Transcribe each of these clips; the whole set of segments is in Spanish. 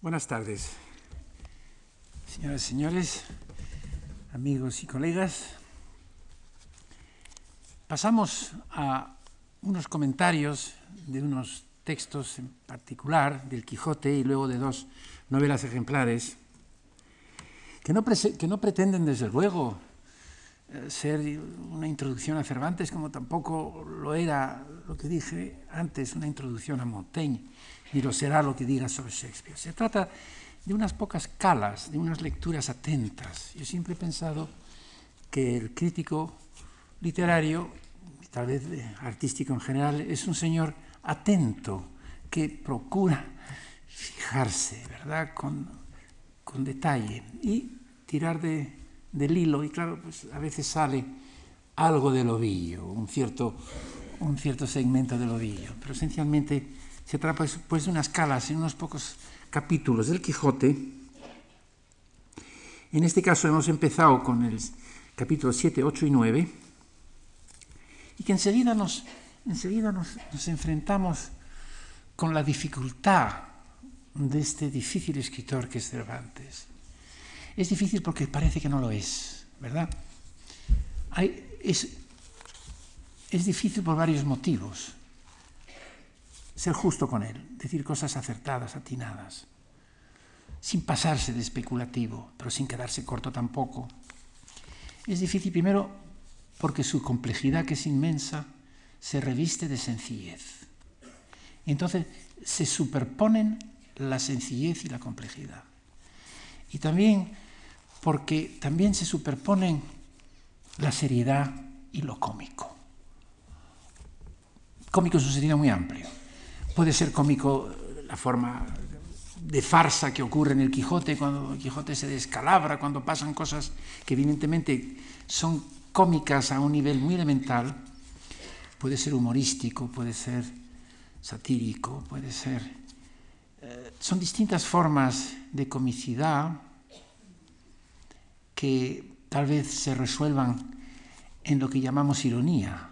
Buenas tardes, señoras y señores, amigos y colegas. Pasamos a unos comentarios de unos textos en particular del Quijote y luego de dos novelas ejemplares que no, que no pretenden, desde luego, ser una introducción a Cervantes, como tampoco lo era lo que dije antes, una introducción a Montaigne, ni lo será lo que diga sobre Shakespeare. Se trata de unas pocas calas, de unas lecturas atentas. Yo siempre he pensado que el crítico literario, tal vez artístico en general, es un señor atento que procura fijarse, ¿verdad?, con, con detalle y tirar de, del hilo y claro, pues a veces sale algo del ovillo, un cierto, un cierto segmento del ovillo, pero esencialmente se trata pues, pues de unas calas en unos pocos capítulos del Quijote. En este caso hemos empezado con el capítulo 7, 8 y 9 y que enseguida nos, enseguida nos, nos enfrentamos con la dificultad de este difícil escritor que es Cervantes. Es difícil porque parece que no lo es, ¿verdad? Es, es difícil por varios motivos. Ser justo con él, decir cosas acertadas, atinadas, sin pasarse de especulativo, pero sin quedarse corto tampoco. Es difícil primero porque su complejidad, que es inmensa, se reviste de sencillez. Y entonces se superponen la sencillez y la complejidad. Y también porque también se superponen la seriedad y lo cómico. Cómico es un sentido muy amplio. Puede ser cómico la forma de farsa que ocurre en el Quijote, cuando el Quijote se descalabra, cuando pasan cosas que evidentemente son cómicas a un nivel muy elemental. Puede ser humorístico, puede ser satírico, puede ser... Eh, son distintas formas de comicidad que tal vez se resuelvan en lo que llamamos ironía.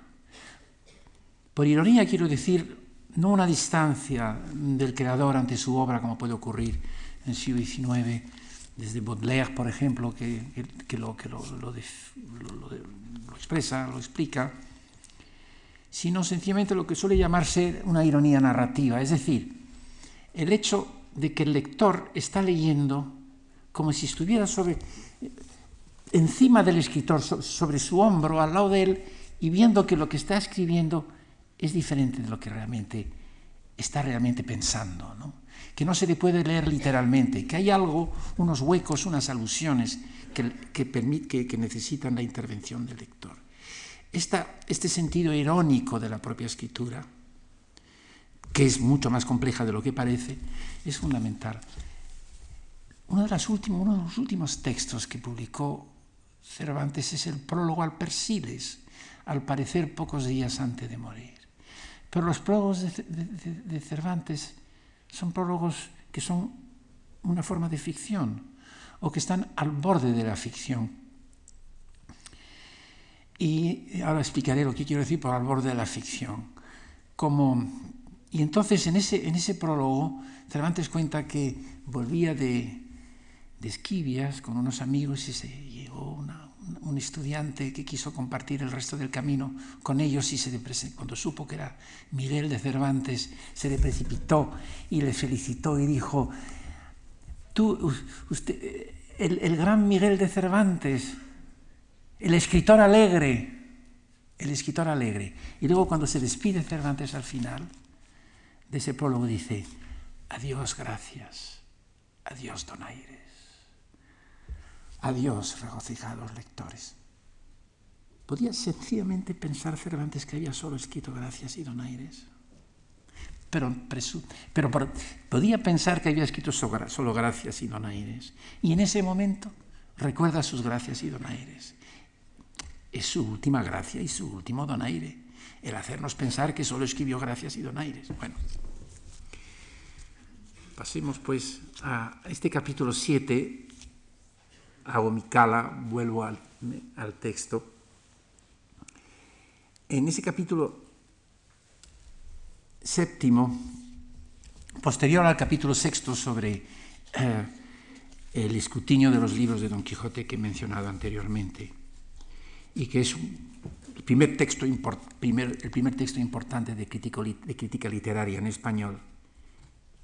Por ironía quiero decir no una distancia del creador ante su obra como puede ocurrir en el siglo XIX, desde Baudelaire, por ejemplo, que, lo, lo, lo expresa, lo explica, sino sencillamente lo que suele llamarse una ironía narrativa, es decir, el hecho de que el lector está leyendo como si estuviera sobre, encima del escritor, sobre su hombro, al lado de él, y viendo que lo que está escribiendo es diferente de lo que realmente está realmente pensando, ¿no? que no se le puede leer literalmente, que hay algo, unos huecos, unas alusiones que, que, que, que necesitan la intervención del lector. Esta, este sentido irónico de la propia escritura, que es mucho más compleja de lo que parece, es fundamental. Uno de, las últimos, uno de los últimos textos que publicó Cervantes es el prólogo al Persiles, al parecer pocos días antes de morir. Pero los prólogos de, Cervantes son prólogos que son una forma de ficción o que están al borde de la ficción. Y ahora explicaré lo que quiero decir por al borde de la ficción. Como, y entonces en ese, en ese prólogo Cervantes cuenta que volvía de, Esquivias con unos amigos y se llegó un estudiante que quiso compartir el resto del camino con ellos y se cuando supo que era Miguel de Cervantes, se le precipitó y le felicitó y dijo, tú, usted, el, gran Miguel de Cervantes, el escritor alegre, el escritor alegre. Y luego cuando se despide Cervantes al final de ese prólogo dice, adiós, gracias, adiós, donaires. Adiós, regocijados lectores. ¿Podía sencillamente pensar Cervantes que había solo escrito gracias y donaires? Pero, pero por, podía pensar que había escrito solo gracias y donaires. Y en ese momento recuerda sus gracias y donaires. Es su última gracia y su último donaire, el hacernos pensar que solo escribió gracias y donaires. Bueno, pasemos pues a este capítulo 7 hago mi cala, vuelvo al, al texto. En ese capítulo séptimo, posterior al capítulo sexto sobre eh, el escrutinio de los libros de Don Quijote que he mencionado anteriormente y que es el primer texto, el primer texto importante de, de crítica literaria en español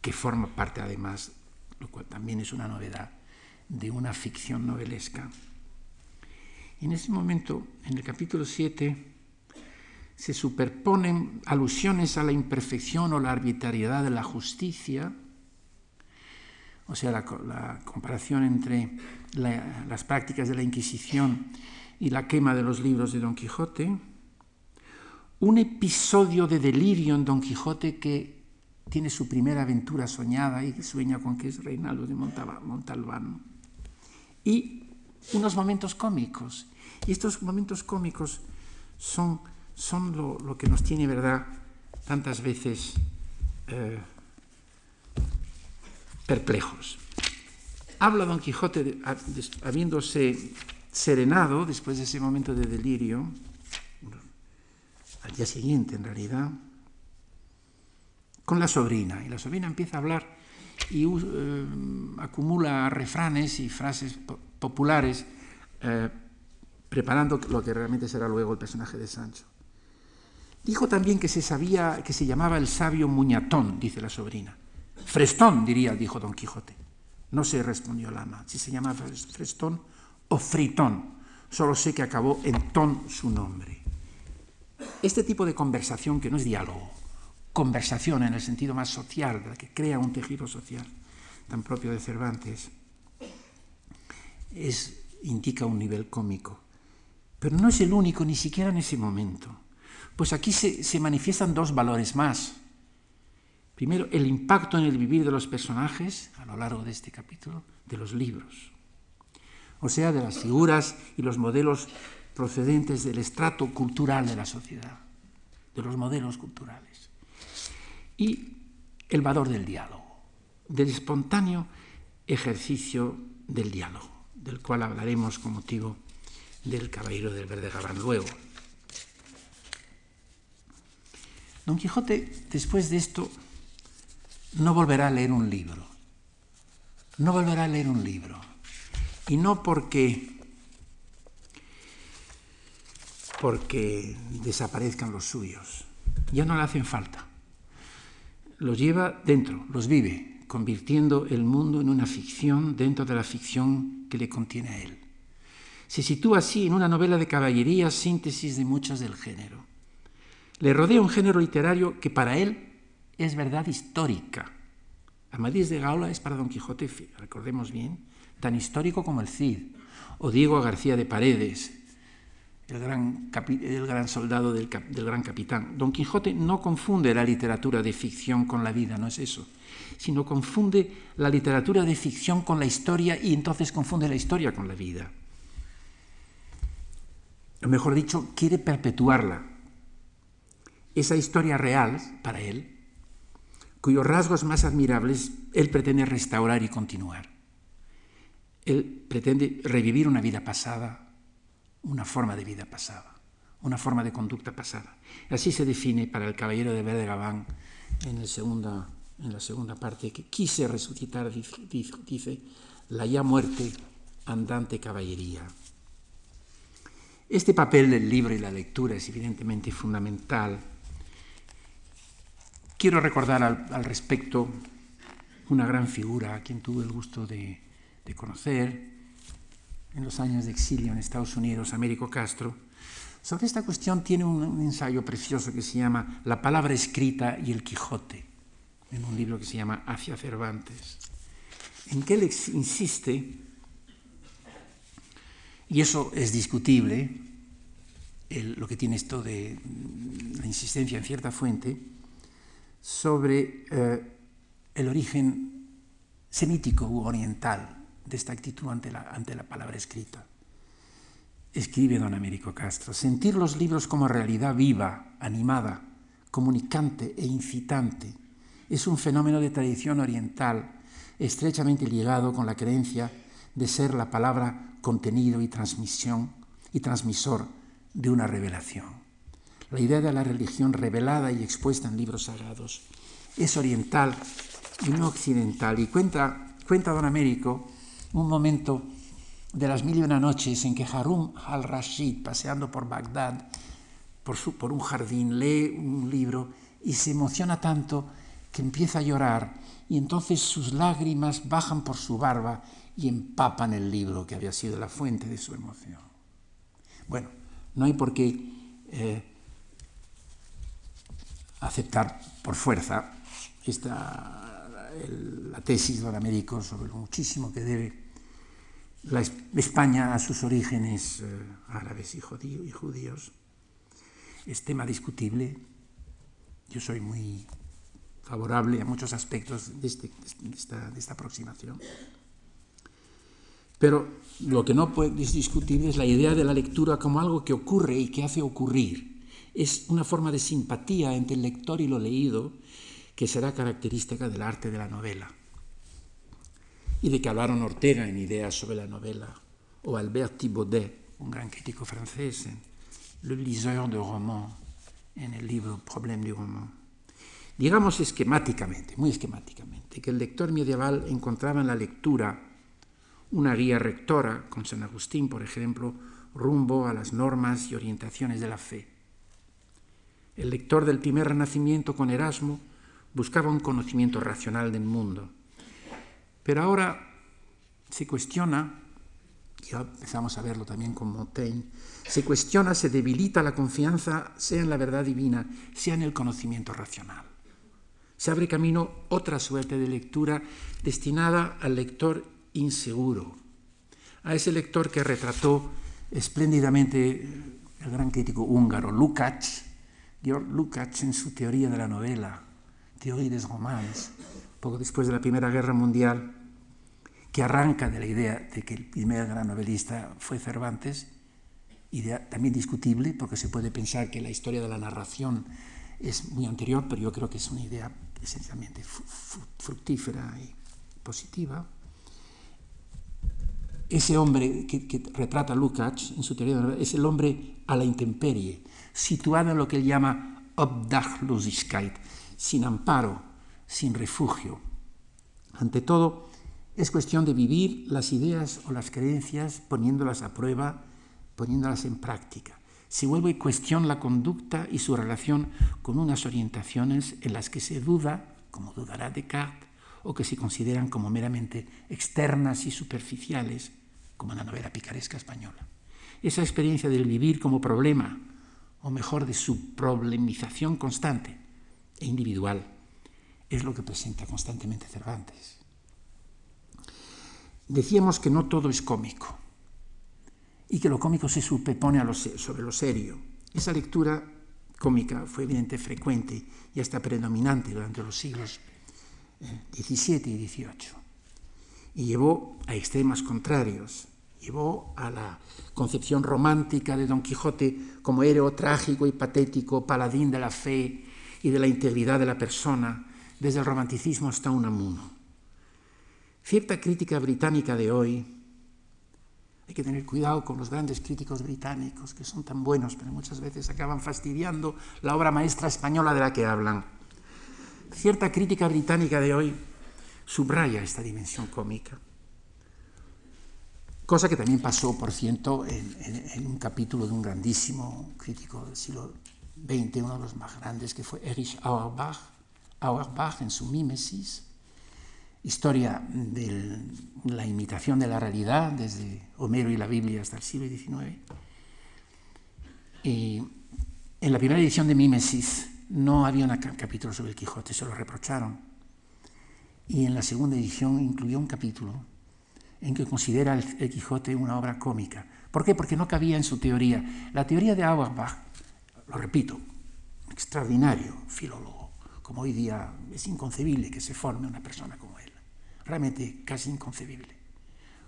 que forma parte además, lo cual también es una novedad, de una ficción novelesca. En ese momento, en el capítulo 7, se superponen alusiones a la imperfección o la arbitrariedad de la justicia, o sea, la, comparación entre las prácticas de la Inquisición y la quema de los libros de Don Quijote, un episodio de delirio en Don Quijote que tiene su primera aventura soñada y sueña con que es Reinaldo de Montalbán, y unos momentos cómicos. Y estos momentos cómicos son, son lo, que nos tiene, ¿verdad?, tantas veces eh, perplejos. Habla Don Quijote, habiéndose serenado después de ese momento de delirio, al día siguiente en realidad, con la sobrina. Y la sobrina empieza a hablar y eh, acumula refranes y frases populares, eh, preparando lo que realmente será luego el personaje de Sancho. Dijo también que se sabía que se llamaba el sabio Muñatón, dice la sobrina. Frestón, diría, dijo Don Quijote. No se respondió el ama si se llama Frestón o Fritón. Solo sé que acabó en ton su nombre. Este tipo de conversación, que no es diálogo, conversación en el sentido más social, que crea un tejido social tan propio de Cervantes, es, indica un nivel cómico. Pero no es el único, ni siquiera en ese momento. Pues aquí se, se manifiestan dos valores más. Primero, el impacto en el vivir de los personajes a lo largo de este capítulo, de los libros. O sea, de las figuras y los modelos procedentes del estrato cultural de la sociedad, de los modelos culturales y el valor del diálogo, del espontáneo ejercicio del diálogo, del cual hablaremos con motivo del Caballero del Verde Gabán luego. Don Quijote, después de esto, no volverá a leer un libro. No volverá a leer un libro. Y no porque porque desaparezcan los suyos. Ya no le hacen falta los lleva dentro, los vive, convirtiendo el mundo en una ficción dentro de la ficción que le contiene a él. Se sitúa así en una novela de caballería, síntesis de muchas del género. Le rodea un género literario que para él es verdad histórica. Amadís de Gaula es para Don Quijote, recordemos bien, tan histórico como el Cid, o Diego García de Paredes, el gran, el gran soldado del, del, gran capitán. Don Quijote no confunde la literatura de ficción con la vida, no es eso, sino confunde la literatura de ficción con la historia y entonces confunde la historia con la vida. O mejor dicho, quiere perpetuarla. Esa historia real, para él, cuyos rasgos más admirables él pretende restaurar y continuar. Él pretende revivir una vida pasada, una forma de vida pasada, una forma de conducta pasada. Así se define para el caballero de Verde Gabán en, en la segunda parte, que quise resucitar, dice, la ya muerte andante caballería. Este papel del libro y la lectura es evidentemente fundamental. Quiero recordar al, respecto una gran figura a quien tuve el gusto de conocer, en los años de exilio en Estados Unidos, Américo Castro, sobre esta cuestión tiene un, ensayo precioso que se llama La palabra escrita y el Quijote, en un libro que se llama Hacia Cervantes, en que él insiste, y eso es discutible, lo que tiene esto de la insistencia en cierta fuente, sobre eh, el origen semítico u oriental de esta actitud ante la, ante la palabra escrita. Escribe don Américo Castro, sentir los libros como realidad viva, animada, comunicante e incitante es un fenómeno de tradición oriental estrechamente ligado con la creencia de ser la palabra contenido y transmisión y transmisor de una revelación. La idea de la religión revelada y expuesta en libros sagrados es oriental y no occidental y cuenta cuenta don Américo un momento de las mil y una noches en que Harun al-Rashid, paseando por Bagdad, por, su, por un jardín, lee un libro y se emociona tanto que empieza a llorar y entonces sus lágrimas bajan por su barba y empapan el libro que había sido la fuente de su emoción. Bueno, no hay por qué eh, aceptar por fuerza esta, la tesis de Américo sobre lo muchísimo que debe la España a sus orígenes eh, árabes y, y judíos. Es tema discutible. Yo soy muy favorable a muchos aspectos de, este, esta, de, esta, aproximación. Pero lo que no puede discutir es la idea de la lectura como algo que ocurre y que hace ocurrir. Es una forma de simpatía entre el lector y lo leído que será característica del arte de la novela y de que hablaron Ortega en Ideas sobre la novela, o Albert Thibaudet, un gran crítico francés, en Le liseur de roman, en el libro Problème du roman. Digamos esquemáticamente, muy esquemáticamente, que el lector medieval encontraba en la lectura una guía rectora, con San Agustín, por ejemplo, rumbo a las normas y orientaciones de la fe. El lector del primer renacimiento con Erasmo buscaba un conocimiento racional del mundo pero ahora se cuestiona, ya empezamos a verlo también con Montaigne, se cuestiona, se debilita la confianza, sea en la verdad divina, sea en el conocimiento racional. Se abre camino otra suerte de lectura destinada al lector inseguro, a ese lector que retrató espléndidamente el gran crítico húngaro Lukács, Georg Lukács en su teoría de la novela, Théorie des Romans, poco después de la Primera Guerra Mundial, que arranca de la idea de que el primer gran novelista fue Cervantes, idea también discutible, porque se puede pensar que la historia de la narración es muy anterior, pero yo creo que es una idea esencialmente fructífera y positiva. Ese hombre que, retrata Lukács en su teoría es el hombre a la intemperie, situado en lo que él llama Obdachlosigkeit, sin amparo, sin refugio. Ante todo, es cuestión de vivir las ideas o las creencias poniéndolas a prueba, poniéndolas en práctica. Se vuelve cuestión la conducta y su relación con unas orientaciones en las que se duda, como dudará Descartes, o que se consideran como meramente externas y superficiales, como en la novela picaresca española. Esa experiencia del vivir como problema, o mejor de su problemización constante e individual, es lo que presenta constantemente Cervantes. Decíamos que no todo es cómico y que lo cómico se superpone sobre lo serio. Esa lectura cómica fue evidente, frecuente y hasta predominante durante los siglos XVII eh, y XVIII y llevó a extremos contrarios. Llevó a la concepción romántica de Don Quijote como héroe trágico y patético, paladín de la fe y de la integridad de la persona, desde el romanticismo hasta un amuno. Cierta crítica británica de hoy, hay que tener cuidado con los grandes críticos británicos, que son tan buenos, pero muchas veces acaban fastidiando la obra maestra española de la que hablan. Cierta crítica británica de hoy subraya esta dimensión cómica, cosa que también pasó, por cierto, en, en un capítulo de un grandísimo crítico del siglo XX, uno de los más grandes, que fue Erich Auerbach, Auerbach en su Mímesis, historia de la imitación de la realidad desde Homero y la Biblia hasta el siglo XIX. Y en la primera edición de Mímesis no había un capítulo sobre el Quijote, se lo reprocharon. Y en la segunda edición incluyó un capítulo en que considera el, el Quijote una obra cómica. ¿Por qué? Porque no cabía en su teoría. La teoría de Auerbach, lo repito, extraordinario filólogo como hoy día es inconcebible que se forme una persona como él, realmente casi inconcebible,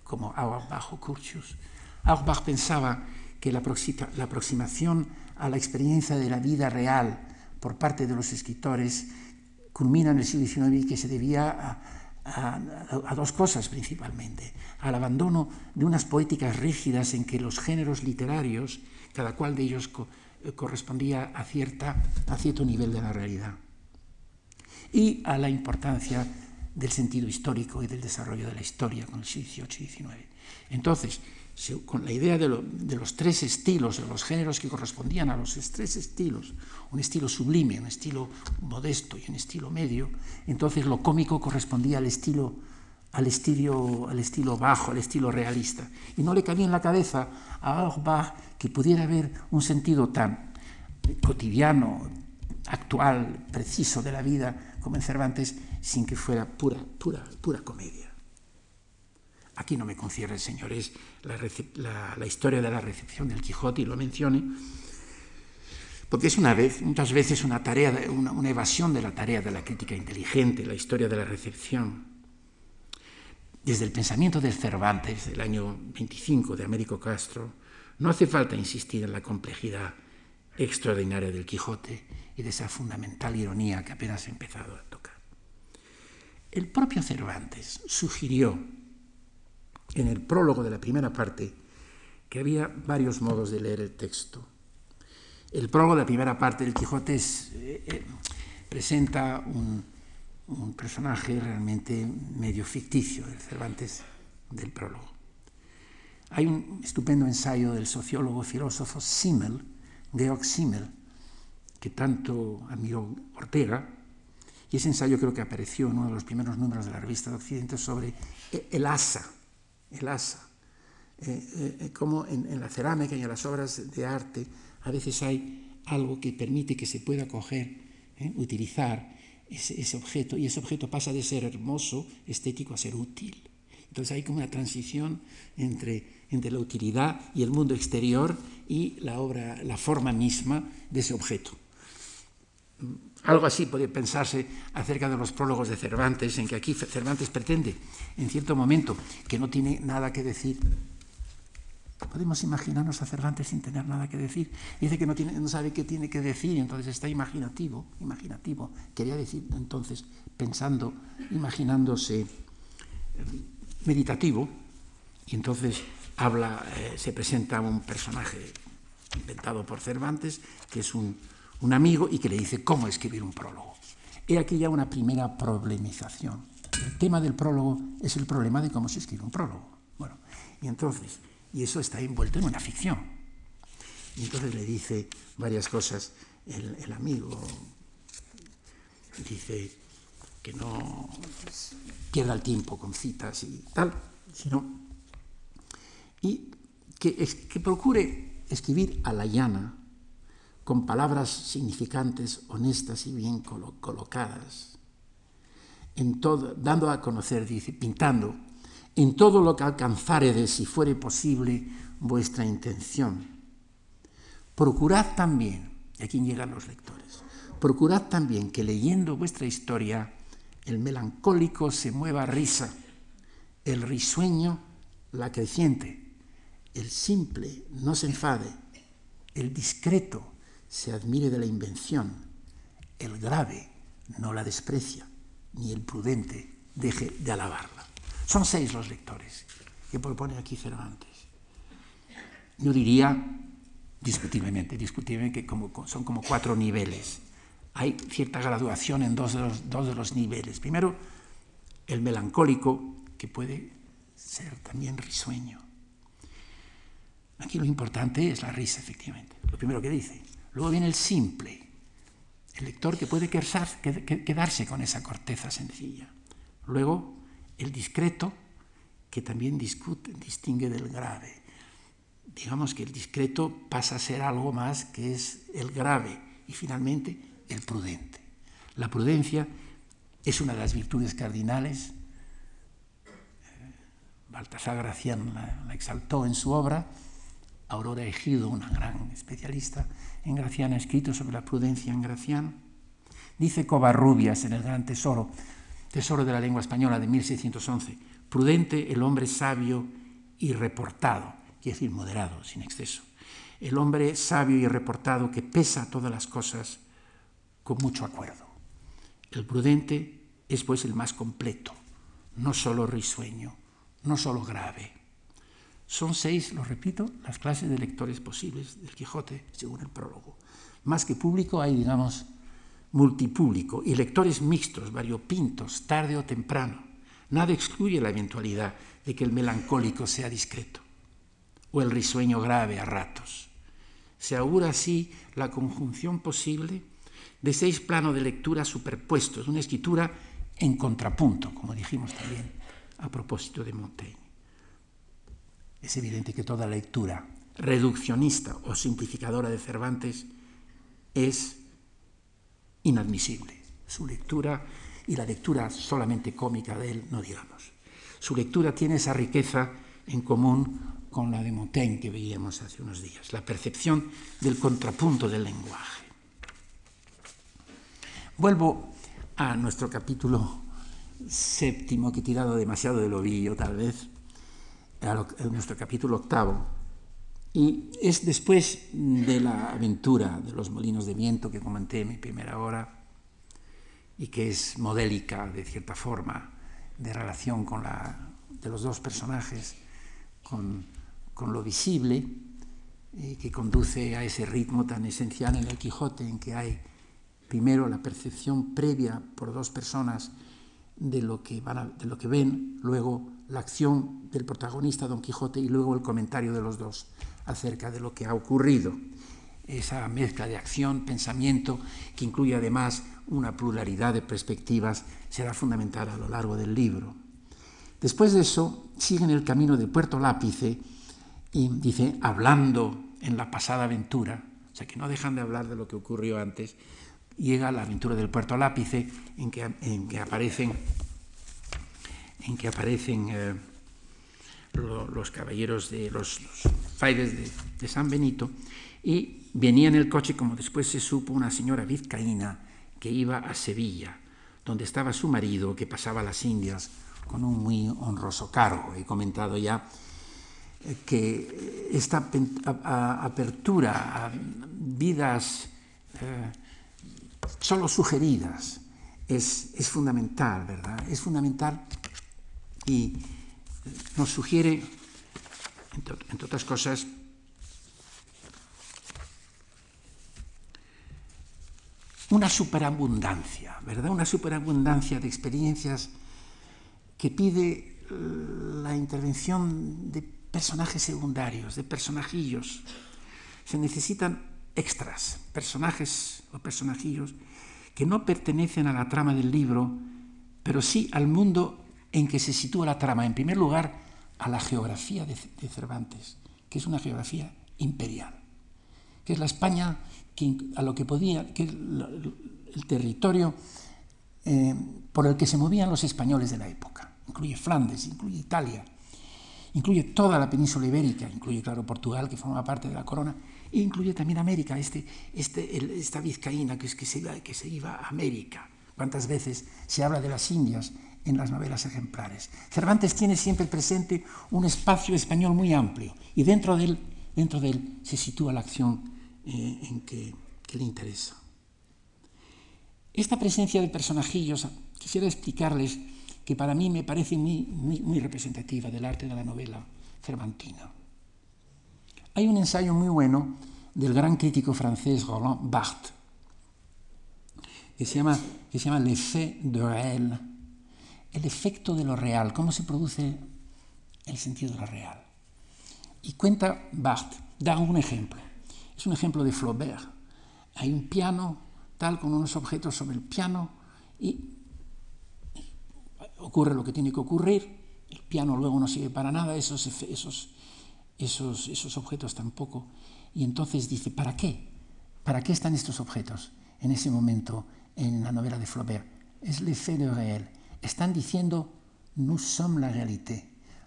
como Auerbach o Curtius. Auerbach pensaba que la, aproximación a la experiencia de la vida real por parte de los escritores culmina en el siglo XIX y que se debía a, a, a, dos cosas principalmente, al abandono de unas poéticas rígidas en que los géneros literarios, cada cual de ellos co eh, correspondía a, cierta, a cierto nivel de la realidad y a la importancia del sentido histórico y del desarrollo de la historia con el XVIII y XIX. Entonces, con la idea de, los tres estilos, de los géneros que correspondían a los tres estilos, un estilo sublime, un estilo modesto y un estilo medio, entonces lo cómico correspondía al estilo, al estilo, al estilo bajo, al estilo realista. Y no le cabía en la cabeza a Auerbach que pudiera haber un sentido tan cotidiano, actual, preciso de la vida como en Cervantes, sin que fuera pura, pura, pura comedia. Aquí no me concierne, señores, la, historia de la recepción del Quijote, y lo mencione, porque es una vez, muchas veces una, tarea, una, una evasión de la tarea de la crítica inteligente, la historia de la recepción. Desde el pensamiento del Cervantes, del año 25 de Américo Castro, no hace falta insistir en la complejidad extraordinaria del Quijote y de esa fundamental ironía que apenas ha empezado a tocar. El propio Cervantes sugirió en el prólogo de la primera parte que había varios modos de leer el texto. El prólogo de la primera parte del Quijote eh, eh, presenta un, un, personaje realmente medio ficticio, el Cervantes del prólogo. Hay un estupendo ensayo del sociólogo filósofo Simmel, Georg Simmel, que tanto admiró Ortega, y ese ensayo creo que apareció en uno de los primeros números de la revista de Occidente sobre el asa, el asa. Eh, eh, eh, como en, la cerámica y en las obras de arte a veces hay algo que permite que se pueda coger, utilizar ese, ese, objeto, y ese objeto pasa de ser hermoso, estético, a ser útil. Entonces hay como una transición entre, entre la utilidad y el mundo exterior y la obra, la forma misma de ese objeto. Algo así puede pensarse acerca de los prólogos de Cervantes, en que aquí Cervantes pretende, en cierto momento, que no tiene nada que decir. Podemos imaginarnos a Cervantes sin tener nada que decir. Dice que no, sabe qué tiene que decir, entonces está imaginativo, imaginativo. Quería decir entonces, pensando, imaginándose eh, meditativo, y entonces habla, eh, se presenta un personaje inventado por Cervantes, que es un un amigo y que le dice cómo escribir un prólogo. He aquí ya una primera problemización. El tema del prólogo es el problema de cómo se escribe un prólogo. Bueno, y entonces, y eso está envuelto en una ficción. Y entonces le dice varias cosas el, el amigo. Dice que no pierda el tiempo con citas y tal, sino y que, que procure escribir a la llana con palabras significantes, honestas y bien colocadas, en todo, dando a conocer, dice, pintando, en todo lo que alcanzare si fuere posible, vuestra intención. Procurad también, y aquí llegan los lectores, procurad también que leyendo vuestra historia, el melancólico se mueva a risa, el risueño la creciente, el simple no se enfade, el discreto se admire de la invención, el grave no la desprecia, ni el prudente deje de alabarla. Son seis los lectores que propone aquí Cervantes. Yo diría, discutiblemente, discutiblemente que son como cuatro niveles. Hay cierta graduación en dos de, los, dos de los niveles. Primero, el melancólico, que puede ser también risueño. Aquí lo importante es la risa, efectivamente. Lo primero que dice. Luego viene el simple, el lector que puede quedarse con esa corteza sencilla. Luego el discreto, que también discute, distingue del grave. Digamos que el discreto pasa a ser algo más que es el grave y finalmente el prudente. La prudencia es una de las virtudes cardinales. Baltasar Gracián la exaltó en su obra Aurora Ejido, una gran especialista en Gracián, ha escrito sobre la prudencia en Gracián. Dice Covarrubias en el Gran Tesoro, Tesoro de la Lengua Española de 1611, prudente el hombre sabio y reportado, quiere decir moderado, sin exceso. El hombre sabio y reportado que pesa todas las cosas con mucho acuerdo. El prudente es pues el más completo, no solo risueño, no solo grave, son seis, lo repito, las clases de lectores posibles del Quijote, según el prólogo. Más que público hay, digamos, multipúblico y lectores mixtos, variopintos, tarde o temprano. Nada excluye la eventualidad de que el melancólico sea discreto o el risueño grave a ratos. Se augura así la conjunción posible de seis planos de lectura superpuestos, una escritura en contrapunto, como dijimos también a propósito de Montaigne. Es evidente que toda lectura reduccionista o simplificadora de Cervantes es inadmisible. Su lectura y la lectura solamente cómica de él, no digamos. Su lectura tiene esa riqueza en común con la de Montaigne que veíamos hace unos días, la percepción del contrapunto del lenguaje. Vuelvo a nuestro capítulo séptimo, que he tirado demasiado del ovillo tal vez, nuestro capítulo octavo, y es después de la aventura de los molinos de viento que comenté en mi primera hora y que es modélica de cierta forma de relación con la, de los dos personajes, con, con lo visible, eh, que conduce a ese ritmo tan esencial en el Quijote, en que hay primero la percepción previa por dos personas de lo que, van de lo que ven, luego la acción del protagonista Don Quijote y luego el comentario de los dos acerca de lo que ha ocurrido. Esa mezcla de acción, pensamiento, que incluye además una pluralidad de perspectivas, será fundamental a lo largo del libro. Después de eso, siguen el camino de Puerto Lápice y dice, hablando en la pasada aventura, o sea que no dejan de hablar de lo que ocurrió antes, llega la aventura del Puerto Lápice en que, en que aparecen, en que aparecen eh, los caballeros de los, los de, San Benito, y venía en el coche, como después se supo, una señora vizcaína que iba a Sevilla, donde estaba su marido, que pasaba las Indias con un muy honroso cargo. He comentado ya eh, que esta apertura a vidas eh, solo sugeridas es, es fundamental, ¿verdad? Es fundamental y nos sugiere, entre otras cosas, una superabundancia, ¿verdad? Una superabundancia de experiencias que pide eh, la intervención de personajes secundarios, de personajillos. Se necesitan extras, personajes o personajillos que no pertenecen a la trama del libro, pero sí al mundo en que se sitúa la trama, en primer lugar, a la geografía de, Cervantes, que es una geografía imperial, que es la España que, a lo que podía, que el, el territorio eh, por el que se movían los españoles de la época. Incluye Flandes, incluye Italia, incluye toda la península ibérica, incluye, claro, Portugal, que forma parte de la corona, e incluye también América, este, este, esta vizcaína que, es que, se, que se iba a América. ¿Cuántas veces se habla de las Indias en las novelas ejemplares. Cervantes tiene siempre presente un espacio español muy amplio y dentro de él, dentro de él se sitúa la acción eh, en que, le interesa. Esta presencia de personajillos, quisiera explicarles que para mí me parece muy, muy representativa del arte de la novela cervantina. Hay un ensayo muy bueno del gran crítico francés Roland Barthes, que se llama, que se llama de réel, el efecto de lo real, cómo se produce el sentido de lo real. Y cuenta Barthes, da un ejemplo. Es un ejemplo de Flaubert. Hay un piano tal con unos objetos sobre el piano y ocurre lo que tiene que ocurrir. El piano luego no sirve para nada, esos, esos, esos, esos objetos tampoco. Y entonces dice, ¿para qué? ¿Para qué están estos objetos en ese momento en la novela de Flaubert? Es l'effet de réel están diciendo, nous sommes la réalité,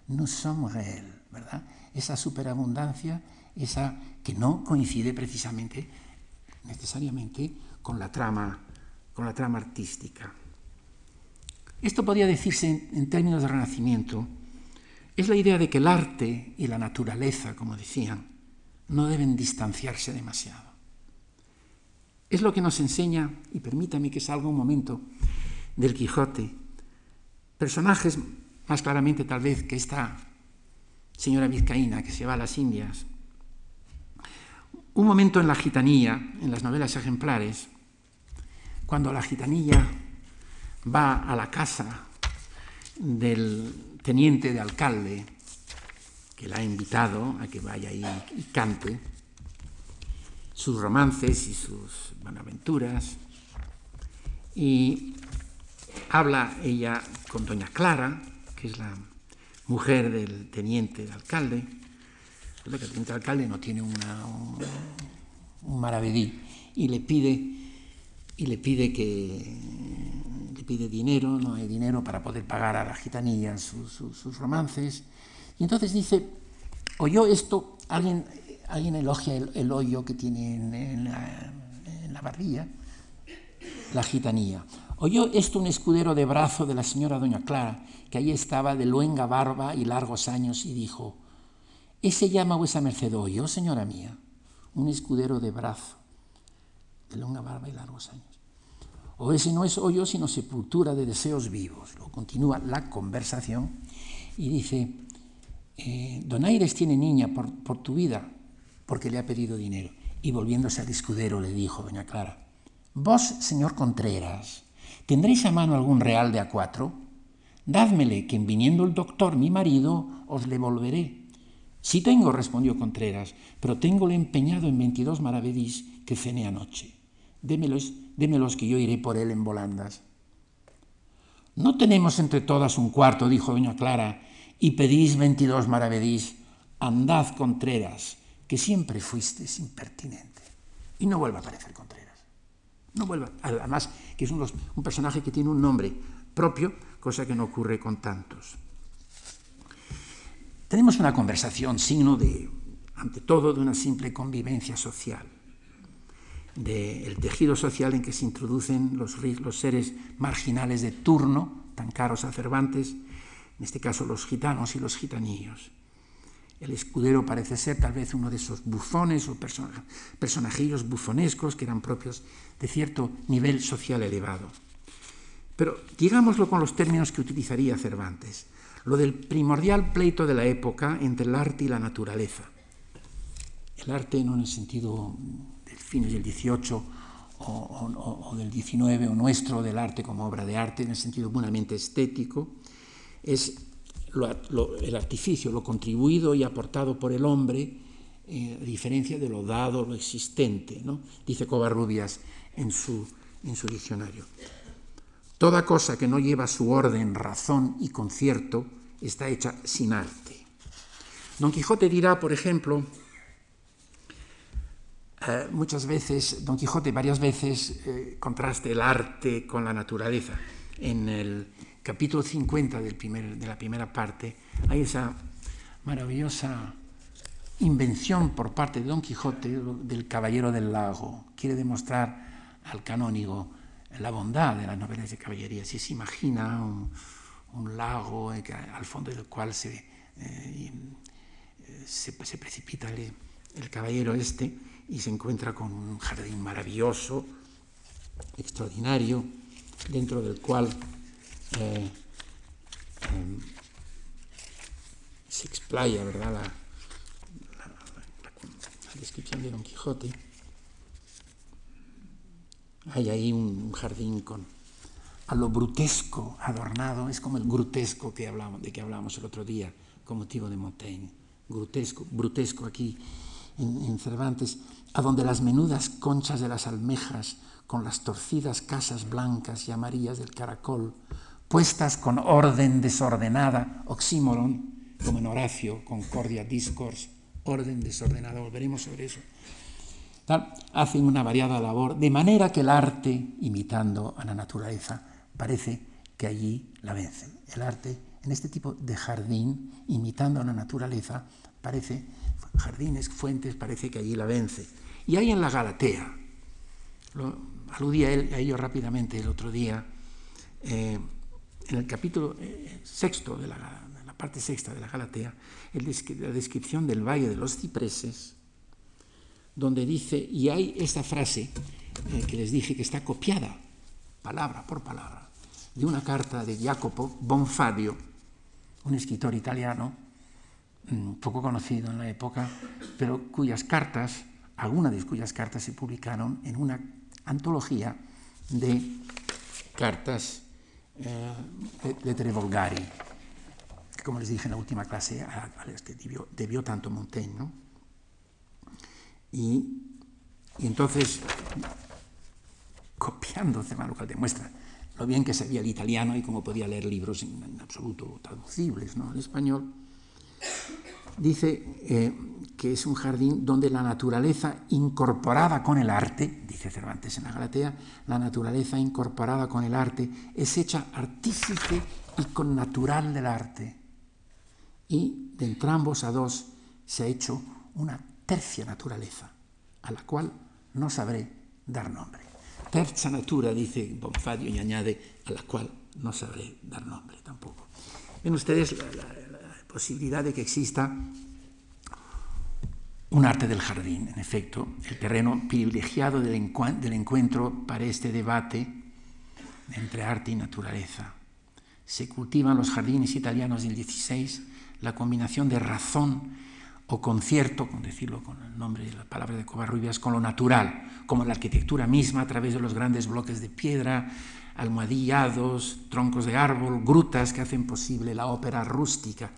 nous sommes réels, ¿verdad? Esa superabundancia, esa que no coincide precisamente, necesariamente, con la trama, con la trama artística. Esto podría decirse en, en términos de renacimiento, es la idea de que el arte y la naturaleza, como decían, no deben distanciarse demasiado. Es lo que nos enseña, y permítame que salga un momento del Quijote, personajes, más claramente tal vez que esta señora vizcaína que se va a las Indias. Un momento en la gitanía, en las novelas ejemplares, cuando la gitanilla va a la casa del teniente de alcalde, que la ha invitado a que vaya y cante sus romances y sus buenaventuras, y habla ella con doña Clara, que es la mujer del teniente de alcalde, el teniente de alcalde no tiene una, un, maravedí, y le pide y le pide que pide dinero, no hay dinero para poder pagar a la gitanilla sus, romances. Y entonces dice, oyó esto, alguien, alguien elogia el, hoyo que tiene en, la, en la barrilla, la gitanilla. Oyó esto un escudero de brazo de la señora doña Clara, que allí estaba de luenga barba y largos años, y dijo, ¿ese llama vuesa merced oyó, señora mía? Un escudero de brazo, de luenga barba y largos años. O ese no es hoyo, sino sepultura de deseos vivos. Luego continúa la conversación y dice, eh, Donaires tiene niña por, tu vida, porque le ha pedido dinero. Y volviéndose al escudero le dijo, doña Clara, vos, señor Contreras, ¿tendréis a mano algún real de a cuatro? Dádmele, que en viniendo el doctor, mi marido, os le volveré. Sí tengo, respondió Contreras, pero tengo empeñado en veintidós maravedís que cené anoche. Démelos démelos que yo iré por él en volandas. No tenemos entre todas un cuarto, dijo doña Clara, y pedís veintidós maravedís. Andad, Contreras, que siempre fuisteis impertinente. Y no vuelva a aparecer Contreras. No vuelva. Además, que es un, un personaje que tiene un nombre propio, cosa que no ocurre con tantos. Tenemos una conversación, signo de, ante todo, de una simple convivencia social del tejido social en que se introducen los, los, seres marginales de turno, tan caros a Cervantes, en este caso los gitanos y los gitanillos. El escudero parece ser tal vez uno de esos bufones o personajillos bufonescos que eran propios de cierto nivel social elevado. Pero digámoslo con los términos que utilizaría Cervantes, lo del primordial pleito de la época entre el arte y la naturaleza. El arte no en el sentido fines del 18 o, del 19 o nuestro del arte como obra de arte en el sentido puramente estético, es el artificio, lo contribuido y aportado por el hombre, eh, a diferencia de lo dado, lo existente, ¿no? dice Covarrubias en su, en su diccionario. Toda cosa que no lleva su orden, razón y concierto está hecha sin arte. Don Quijote dirá, por ejemplo, eh, muchas veces, Don Quijote varias veces eh, contraste el arte con la naturaleza. En el capítulo 50 del primer, de la primera parte hay esa maravillosa invención por parte de Don Quijote del Caballero del Lago. Quiere demostrar al canónigo la bondad de las novelas de caballería. Si se imagina un, lago eh, al fondo del cual se, se, precipita el caballero este, y se encuentra con un jardín maravilloso, extraordinario, dentro del cual eh, em, se explaya ¿verdad? La, descripción de Don Quijote. Hay ahí un jardín con a lo brutesco adornado, es como el grotesco que hablamos, de que hablamos el otro día con motivo de Montaigne. Grotesco, brutesco aquí en, Cervantes, a donde las menudas conchas de las almejas, con las torcidas casas blancas y amarillas del caracol, puestas con orden desordenada, oxímoron, como en Horacio, Concordia Discourse, orden desordenada, volveremos sobre eso. Hacen una variada labor, de manera que el arte, imitando a la naturaleza, parece que allí la vence. El arte, en este tipo de jardín, imitando a la naturaleza, parece jardines, fuentes, parece que allí la vence. Y hay en la Galatea, lo, aludí a, ello rápidamente el otro día, eh, en el capítulo eh, sexto de la, parte sexta de la Galatea, la descripción del Valle de los Cipreses, donde dice, y hay esta frase eh, que les dije que está copiada, palabra por palabra, de una carta de Jacopo Bonfabio, un escritor italiano, poco conocido en la época, pero cuyas cartas, algunas de cuyas cartas se publicaron en una antología de cartas eh, de, de Trevolgari, que como les dije en la última clase, a, a las que debió, tanto Montaigne. Y, entonces, copiando lo cual demuestra lo bien que sabía el italiano y cómo podía leer libros en, en absoluto traducibles ¿no? al español, dice eh, que es un jardín donde la naturaleza incorporada con el arte, dice Cervantes en la Galatea, la naturaleza incorporada con el arte es hecha artífice y con natural del arte. Y de entrambos a dos se ha hecho una tercia naturaleza, a la cual no sabré dar nombre. Terza natura, dice Bonfadio y añade, a la cual no sabré dar nombre tampoco. Ven ustedes la, posibilidad de que exista un arte del jardín, en efecto, el terreno privilegiado del, encu del, encuentro para este debate entre arte y naturaleza. Se cultivan los jardines italianos del XVI la combinación de razón o concierto, con decirlo con el nombre y la palabra de Covarrubias, con lo natural, como la arquitectura misma a través de los grandes bloques de piedra, almohadillados, troncos de árbol, grutas que hacen posible la ópera rústica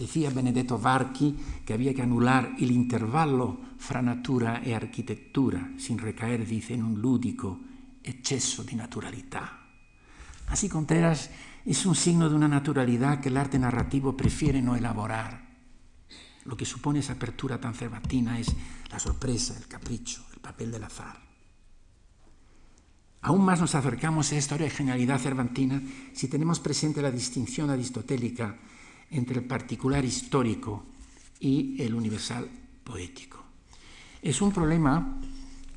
Decía Benedetto Varchi que había que anular el intervalo fra natura e arquitectura, sin recaer, dice, en un lúdico exceso de naturalidad. Así Contreras es un signo de una naturalidad que el arte narrativo prefiere no elaborar. Lo que supone esa apertura tan cervantina es la sorpresa, el capricho, el papel del azar. Aún más nos acercamos a esta originalidad cervantina si tenemos presente la distinción aristotélica entre el particular histórico y el universal poético. Es un problema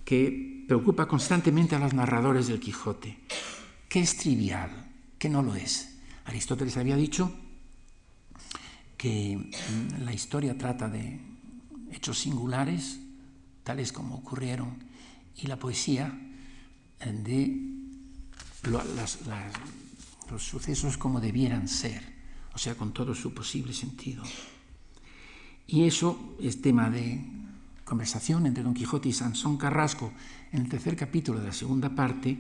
que preocupa constantemente a los narradores del Quijote. ¿Qué es trivial? ¿Qué no lo es? Aristóteles había dicho que mm, la historia trata de hechos singulares, tales como ocurrieron, y la poesía de las, las, los sucesos como debieran ser o sea, con todo su posible sentido. Y eso es tema de conversación entre Don Quijote y Sansón Carrasco en el tercer capítulo de la segunda parte,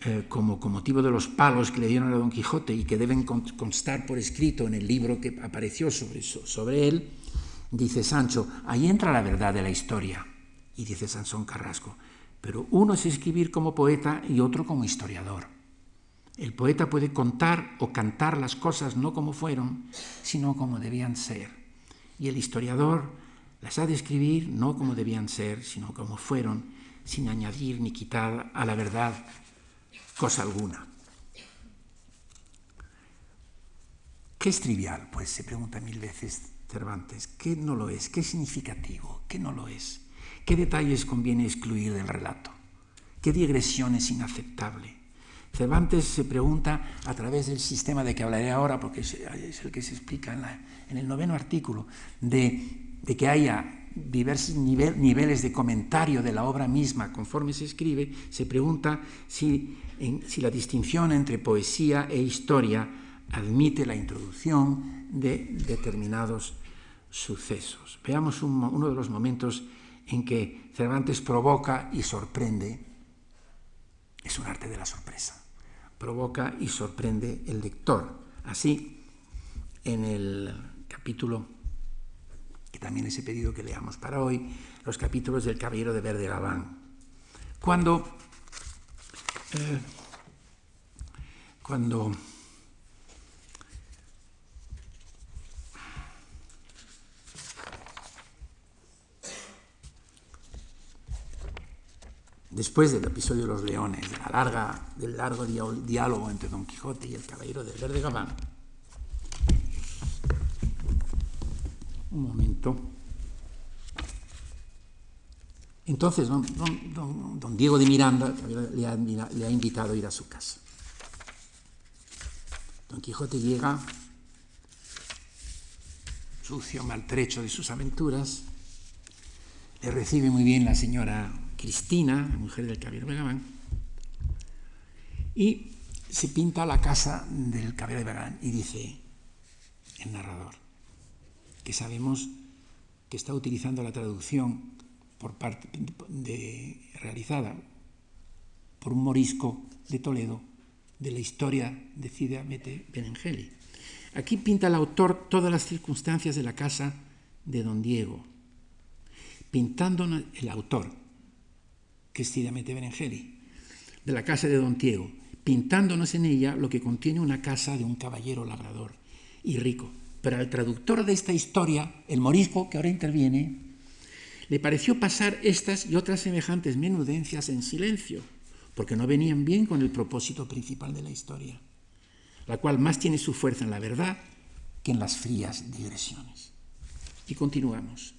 eh, como con motivo de los palos que le dieron a Don Quijote y que deben constar por escrito en el libro que apareció sobre, sobre él, dice Sancho, ahí entra la verdad de la historia. Y dice Sansón Carrasco, pero uno es escribir como poeta y otro como historiador. El poeta puede contar o cantar las cosas no como fueron, sino como debían ser. Y el historiador las ha de escribir no como debían ser, sino como fueron, sin añadir ni quitar a la verdad cosa alguna. ¿Qué es trivial? Pues se pregunta mil veces Cervantes. ¿Qué no lo es? ¿Qué es significativo? ¿Qué no lo es? ¿Qué detalles conviene excluir del relato? ¿Qué digresión es inaceptable? Cervantes se pregunta a través del sistema de que hablaré ahora, porque es, el que se explica en, el noveno artículo, de, que haya diversos nivel, niveles de comentario de la obra misma conforme se escribe, se pregunta si, la distinción entre poesía e historia admite la introducción de determinados sucesos. Veamos un, uno de los momentos en que Cervantes provoca y sorprende. Es un arte de la sorpresa provoca y sorprende el lector. Así, en el capítulo que también les he pedido que leamos para hoy, los capítulos del Caballero de Verde Gabán. Cuando, eh, cuando después del episodio de los leones, del largo diálogo entre Don Quijote y el caballero del verde gabán, un momento. Entonces, don Diego de Miranda le ha, le ha invitado a ir a su casa. Don Quijote llega, sucio, maltrecho de sus aventuras, le recibe muy bien la señora Cristina, la mujer del caballero de Begabán, y se pinta la casa del caballero de Begabán y dice el narrador que sabemos que está utilizando la traducción por parte de, realizada por un morisco de Toledo de la historia de Mete Benengeli. Aquí pinta el autor todas las circunstancias de la casa de don Diego, pintándonos el autor, Mete Benengeli, de la casa de don Diego, pintándonos en ella lo que contiene una casa de un caballero labrador y rico. Pero al traductor de esta historia, el morisco que ahora interviene, le pareció pasar estas y otras semejantes menudencias en silencio, porque no venían bien con el propósito principal de la historia, la cual más tiene su fuerza en la verdad que en las frías digresiones. Y continuamos.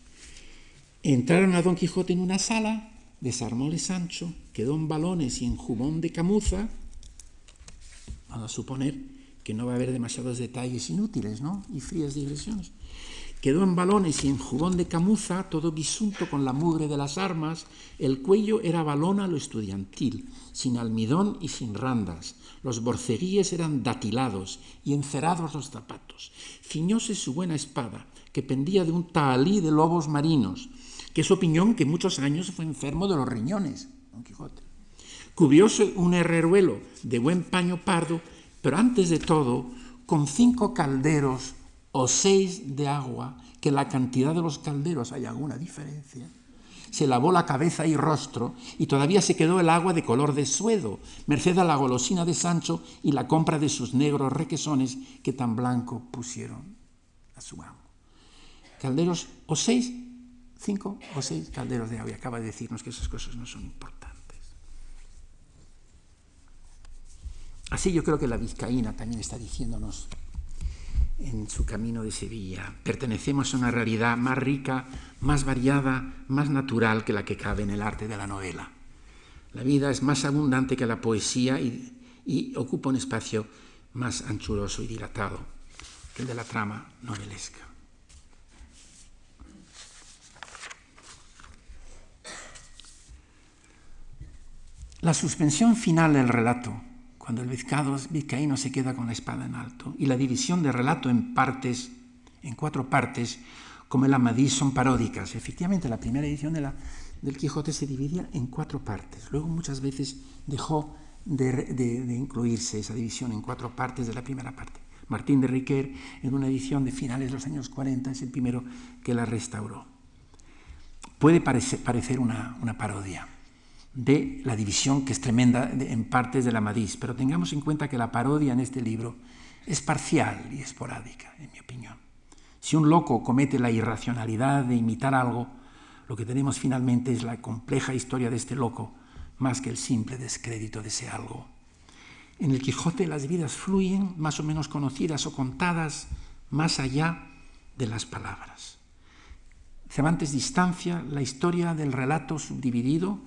Entraron a Don Quijote en una sala, desarmóle Sancho, quedó en balones y en jubón de camuza, a suponer que no va a haber demasiados detalles inútiles, ¿no? Y frías digresiones. Quedó en balones y en jubón de camuza, todo bisunto con la mugre de las armas, el cuello era balón a lo estudiantil, sin almidón y sin randas, los borceguíes eran datilados y encerados los zapatos, ciñóse su buena espada, que pendía de un talí de lobos marinos, que es opinión que muchos años fue enfermo de los riñones, Don Quijote. Cubrióse un herreruelo de buen paño pardo, pero antes de todo, con cinco calderos o seis de agua, que la cantidad de los calderos hay alguna diferencia, se lavó la cabeza y rostro y todavía se quedó el agua de color de suedo, merced a la golosina de Sancho y la compra de sus negros requesones que tan blanco pusieron a su amo. Calderos o seis, cinco o seis calderos de agua. Acaba de decirnos que esas cosas no son importantes. Así yo creo que la vizcaína también está diciéndonos en su camino de Sevilla. Pertenecemos a una realidad más rica, más variada, más natural que la que cabe en el arte de la novela. La vida es más abundante que la poesía y, y ocupa un espacio más anchuroso y dilatado que el de la trama novelesca. La suspensión final del relato cuando el vizcaíno se queda con la espada en alto, y la división del relato en partes, en cuatro partes, como el Amadís, son paródicas. Efectivamente, la primera edición del Quijote se dividía en cuatro partes. Luego muchas veces dejó de, incluirse esa división en cuatro partes de la primera parte. Martín de Riquer, en una edición de finales de los años 40, es el primero que la restauró. Puede parecer, una parodia de la división que es tremenda en partes de la Madís, pero tengamos en cuenta que la parodia en este libro es parcial y esporádica, en mi opinión. Si un loco comete la irracionalidad de imitar algo, lo que tenemos finalmente es la compleja historia de este loco, más que el simple descrédito de ese algo. En el Quijote las vidas fluyen, más o menos conocidas o contadas, más allá de las palabras. Cervantes distancia la historia del relato subdividido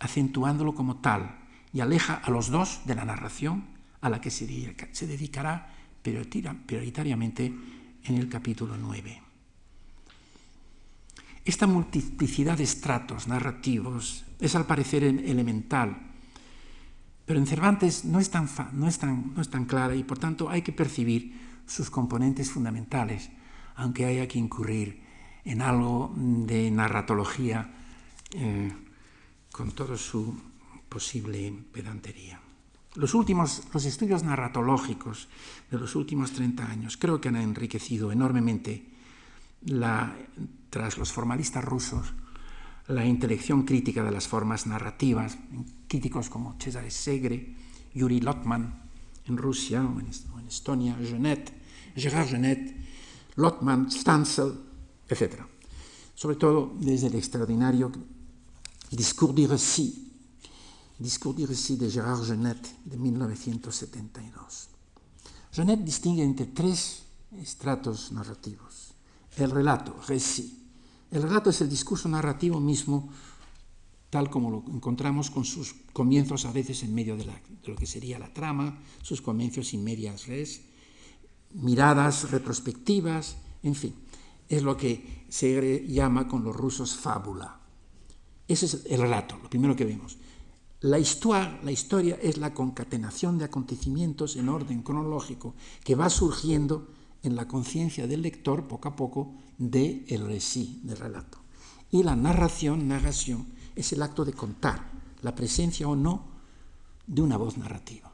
acentuándolo como tal y aleja a los dos de la narración a la que se, dedicará prioritariamente en el capítulo 9. Esta multiplicidad de estratos narrativos es al parecer elemental, pero en Cervantes no es, tan, no, es tan, no es tan clara y por tanto hay que percibir sus componentes fundamentales, aunque haya que incurrir en algo de narratología eh, con toda su posible pedantería. Los últimos, los estudios narratológicos de los últimos 30 años creo que han enriquecido enormemente la, tras los formalistas rusos la intelección crítica de las formas narrativas, críticos como Cesare Segre, Yuri Lotman en Rusia o en, o en Estonia, Genet, Gérard Genet, Lotman, Stansel, etc. Sobre todo desde el extraordinario Discours du récit, Discours du récit de Gérard Genet de 1972. Genet distingue entre tres estratos narrativos. El relato, récit. El relato es el discurso narrativo mismo, tal como lo encontramos con sus comienzos a veces en medio de, la, de lo que sería la trama, sus comienzos sin medias res, miradas retrospectivas, en fin, es lo que se llama con los rusos fábula. Ese es el relato, lo primero que vemos. La historia, la historia es la concatenación de acontecimientos en orden cronológico que va surgiendo en la conciencia del lector poco a poco del el récit, del relato. Y la narración, narración, es el acto de contar la presencia o no de una voz narrativa.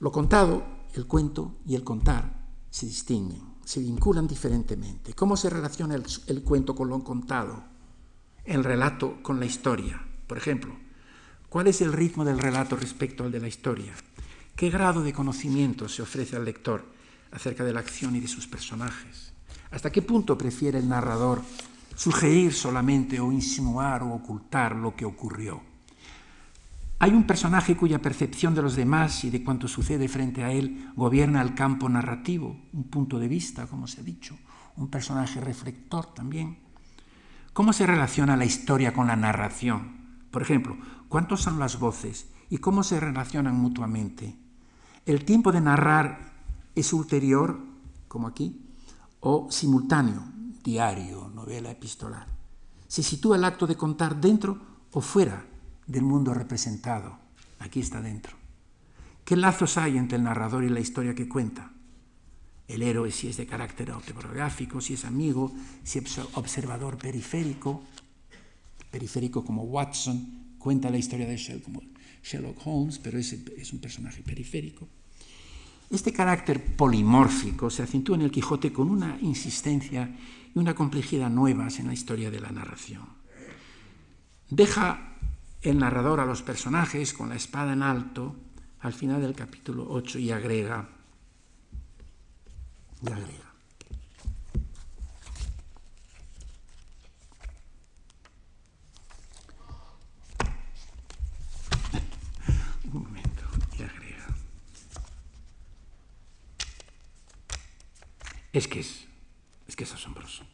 Lo contado, el cuento y el contar se distinguen, se vinculan diferentemente. ¿Cómo se relaciona el, el cuento con lo contado? El relato con la historia. Por ejemplo, ¿cuál es el ritmo del relato respecto al de la historia? ¿Qué grado de conocimiento se ofrece al lector acerca de la acción y de sus personajes? ¿Hasta qué punto prefiere el narrador sugerir solamente o insinuar o ocultar lo que ocurrió? Hay un personaje cuya percepción de los demás y de cuanto sucede frente a él gobierna el campo narrativo, un punto de vista, como se ha dicho, un personaje reflector también. ¿Cómo se relaciona la historia con la narración? Por ejemplo, ¿cuántos son las voces y cómo se relacionan mutuamente? ¿El tiempo de narrar es ulterior, como aquí, o simultáneo, diario, novela epistolar? ¿Se sitúa el acto de contar dentro o fuera del mundo representado. Aquí está dentro. ¿Qué lazos hay entre el narrador y la historia que cuenta? El héroe si es de carácter autobiográfico, si es amigo, si es observador periférico, periférico como Watson, cuenta la historia de Sherlock Holmes, pero es, es un personaje periférico. Este carácter polimórfico se acentúa en el Quijote con una insistencia y una complejidad nuevas en la historia de la narración. Deja el narrador a los personajes con la espada en alto al final del capítulo 8 y agrega, y agrega. Un momento, y agrega. Es que es, es que es asombroso.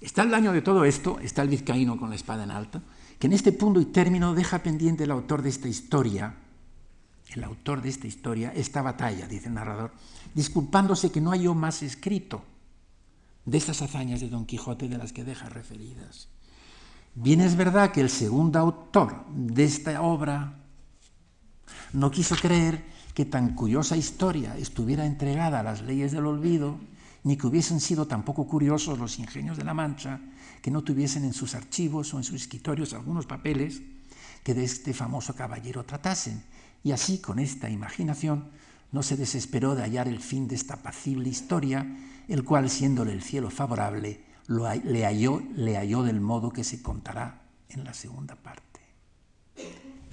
Está el daño de todo esto, está el vizcaíno con la espada en alta, que en este punto y término deja pendiente el autor de esta historia, el autor de esta historia, esta batalla, dice el narrador, disculpándose que no halló más escrito de estas hazañas de Don Quijote de las que deja referidas. Bien es verdad que el segundo autor de esta obra no quiso creer que tan curiosa historia estuviera entregada a las leyes del olvido ni que hubiesen sido tampoco curiosos los ingenios de la Mancha que no tuviesen en sus archivos o en sus escritorios algunos papeles que de este famoso caballero tratasen. Y así, con esta imaginación, no se desesperó de hallar el fin de esta apacible historia, el cual, siéndole el cielo favorable, lo, le, halló, le halló del modo que se contará en la segunda parte.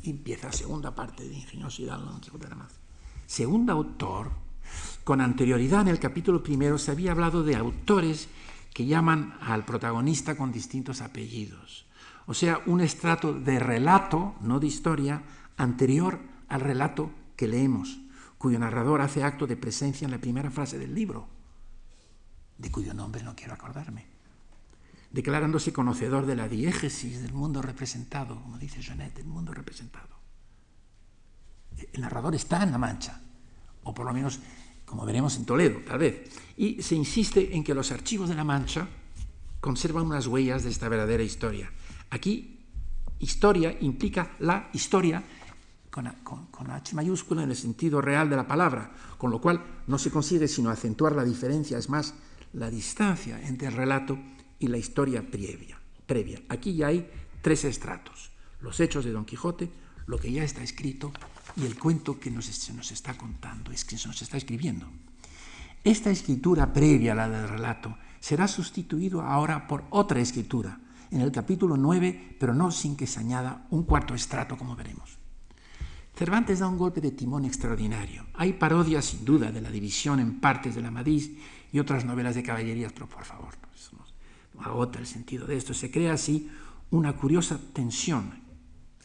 Y empieza la segunda parte de Ingeniosidad, no se más. Segundo autor, con anterioridad, en el capítulo primero, se había hablado de autores que llaman al protagonista con distintos apellidos. O sea, un estrato de relato, no de historia, anterior al relato que leemos, cuyo narrador hace acto de presencia en la primera frase del libro, de cuyo nombre no quiero acordarme, declarándose conocedor de la diégesis del mundo representado, como dice Jeanette, el mundo representado. El narrador está en la mancha, o por lo menos como veremos en Toledo, tal vez. Y se insiste en que los archivos de la Mancha conservan unas huellas de esta verdadera historia. Aquí, historia implica la historia con, con, H mayúscula en el sentido real de la palabra, con lo cual no se consigue sino acentuar la diferencia, es más, la distancia entre el relato y la historia previa. Aquí ya hay tres estratos, los hechos de Don Quijote, lo que ya está escrito y el cuento que nos, se nos está contando, es que se nos está escribiendo. Esta escritura previa a la del relato será sustituido ahora por otra escritura, en el capítulo 9, pero no sin que se añada un cuarto estrato, como veremos. Cervantes da un golpe de timón extraordinario. Hay parodias, sin duda, de la división en partes de la Madís y otras novelas de caballerías, pero por favor, no agota el sentido de esto. Se crea así una curiosa tensión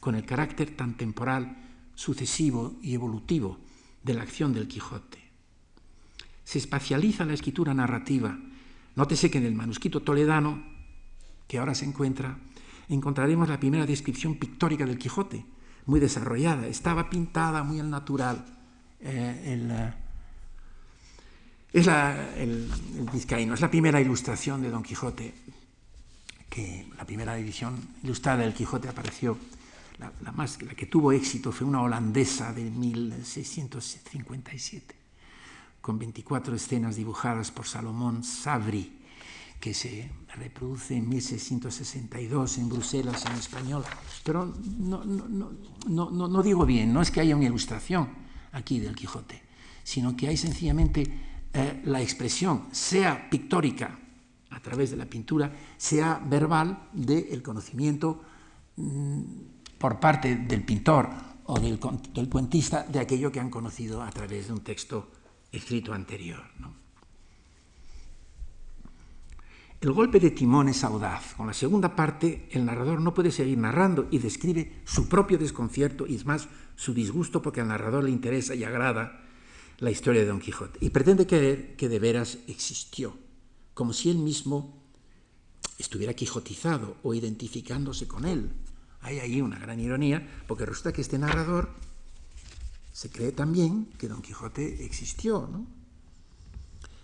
con el carácter tan temporal sucesivo y evolutivo de la acción del Quijote. Se espacializa la escritura narrativa. Nótese que en el manuscrito toledano, que ahora se encuentra, encontraremos la primera descripción pictórica del Quijote, muy desarrollada. Estaba pintada muy al natural. Eh, eh, es el, el vizcaíno, es la primera ilustración de Don Quijote, que la primera edición ilustrada del Quijote apareció la, la, más, la que tuvo éxito fue una holandesa de 1657, con 24 escenas dibujadas por Salomón Sabri, que se reproduce en 1662 en Bruselas en español. Pero no, no, no, no, digo bien, no es que haya una ilustración aquí del Quijote, sino que hay sencillamente eh, la expresión, sea pictórica a través de la pintura, sea verbal del conocimiento mm, por parte del pintor o del, del, cuentista de aquello que han conocido a través de un texto escrito anterior. El golpe de timón es audaz. Con la segunda parte, el narrador no puede seguir narrando y describe su propio desconcierto y es más su disgusto porque al narrador le interesa y agrada la historia de Don Quijote. Y pretende creer que de veras existió, como si él mismo estuviera quijotizado o identificándose con él. Hay ahí una gran ironía, porque resulta que este narrador se cree también que Don Quijote existió. ¿no?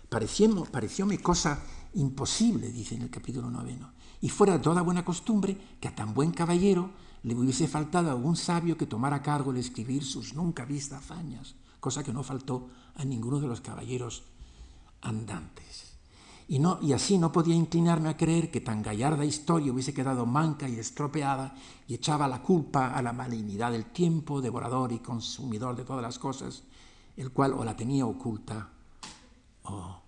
parecióme cosa imposible, dice en el capítulo noveno, y fuera toda buena costumbre que a tan buen caballero le hubiese faltado algún sabio que tomara cargo de escribir sus nunca vistas hazañas, cosa que no faltó a ninguno de los caballeros andantes. Y, no, y así no podía inclinarme a creer que tan gallarda historia hubiese quedado manca y estropeada y echaba la culpa a la malignidad del tiempo, devorador y consumidor de todas las cosas, el cual o la tenía oculta o,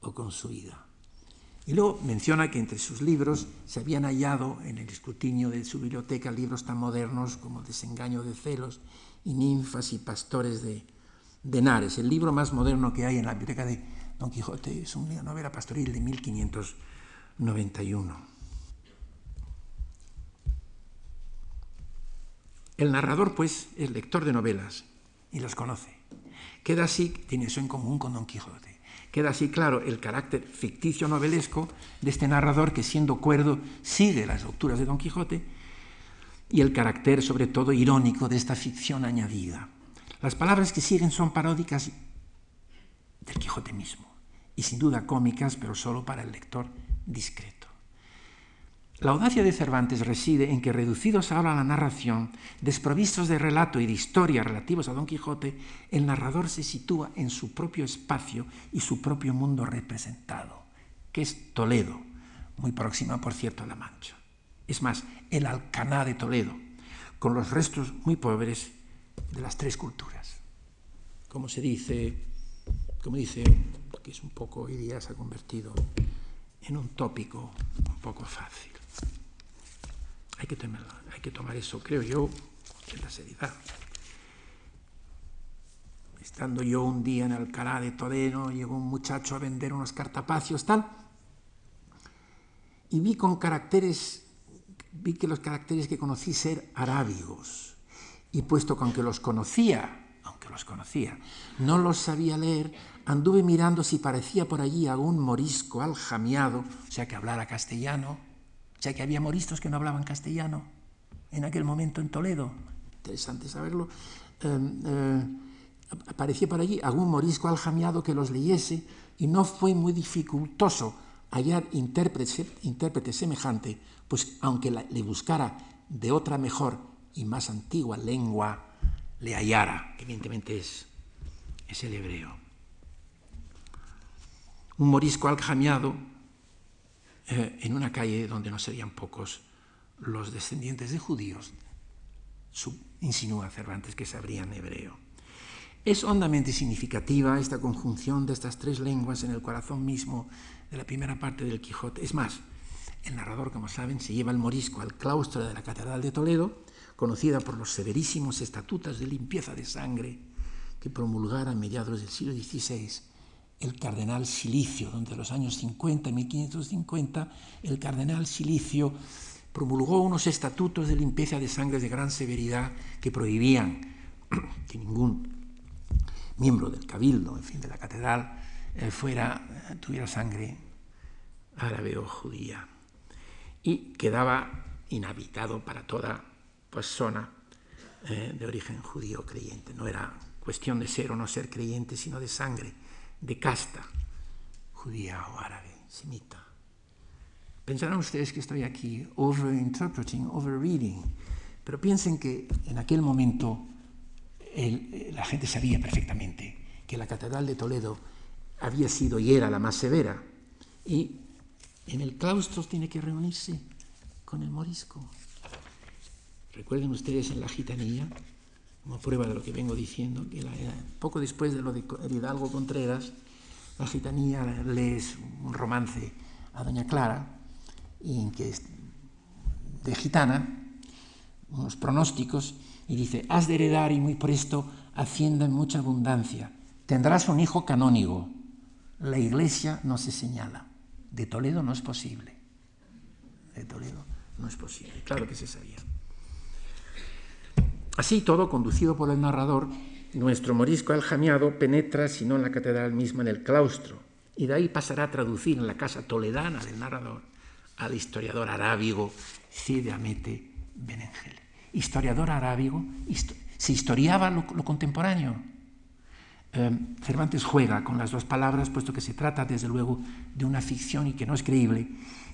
o construida. Y luego menciona que entre sus libros se habían hallado en el escrutinio de su biblioteca libros tan modernos como Desengaño de celos y Ninfas y Pastores de, de. El libro más moderno que hay en la biblioteca de Don Quijote es una novela pastoril de 1591. El narrador, pues, es lector de novelas y las conoce. Queda así, tiene eso en común con Don Quijote queda así claro el carácter ficticio novelesco de este narrador que siendo cuerdo sigue las lecturas de Don Quijote y el carácter sobre todo irónico de esta ficción añadida. Las palabras que siguen son paródicas del Quijote mismo y sin duda cómicas, pero solo para el lector discreto. La audacia de Cervantes reside en que, reducidos ahora a la narración, desprovistos de relato y de historia relativos a Don Quijote, el narrador se sitúa en su propio espacio y su propio mundo representado, que es Toledo, muy próxima, por cierto, a La Mancha. Es más, el Alcaná de Toledo, con los restos muy pobres de las tres culturas. Como se dice, como dice, que es un poco hoy día se ha convertido en un tópico un poco fácil. Hay que, que tomar eso, creo yo, en la seriedad. Estando yo un día en Alcalá de Toledo, llegó un muchacho a vender unos cartapacios, tal, y vi con caracteres, vi que los caracteres que conocí ser arábigos, y puesto que aunque los conocía, aunque los conocía, no los sabía leer, anduve mirando si parecía por allí algún morisco aljamiado, o sea, que hablara castellano, ya que había moriscos que no hablaban castellano en aquel momento en Toledo. Interesante saberlo. Em, eh, aparecía por allí algún morisco aljamiado que los leyese y no fue muy dificultoso hallar intérprete, intérprete semejante, pues aunque le buscara de otra mejor y más antigua lengua, le hallara, evidentemente es, es el hebreo. Un morisco aljamiado eh, en una calle donde no serían pocos los descendientes de judíos, insinúa Cervantes que sabrían hebreo. Es hondamente significativa esta conjunción de estas tres lenguas en el corazón mismo de la primera parte del Quijote. Es más, el narrador, como saben, se lleva el morisco al claustro de la Catedral de Toledo, conocida por los severísimos estatutos de limpieza de sangre que promulgara a mediados del siglo XVI el cardenal Silicio, donde en los años 50, 1550, el cardenal Silicio promulgó unos estatutos de limpieza de sangre de gran severidad que prohibían que ningún miembro del cabildo, en fin, de la catedral, eh, fuera, eh, tuviera sangre árabe o judía. Y quedaba inhabitado para toda persona eh, de origen judío creyente. No era cuestión de ser o no ser creyente, sino de sangre de casta, judía o árabe, semita. Pensarán ustedes que estoy aquí overinterpreting, overreading, pero piensen que en aquel momento la gente sabía perfectamente que la Catedral de Toledo había sido y era la más severa, y en el claustro tiene que reunirse con el morisco. Recuerden ustedes en la gitanía, como prueba de lo que vengo diciendo, que poco después de lo de Hidalgo Contreras, la gitanía lees un romance a Doña Clara, en que es de gitana, unos pronósticos, y dice, has de heredar y muy presto hacienda en mucha abundancia, tendrás un hijo canónigo, la iglesia no se señala, de Toledo no es posible, de Toledo no es posible, claro que se sabía. Así todo, conducido por el narrador, nuestro morisco aljamiado penetra, si no en la catedral misma, en el claustro, y de ahí pasará a traducir en la casa toledana del narrador al historiador arábigo Cide Amete Benengel. Historiador arábigo, se historiaba lo, contemporáneo. Em, Cervantes juega con las dos palabras, puesto que se trata, desde luego, de una ficción y que no es creíble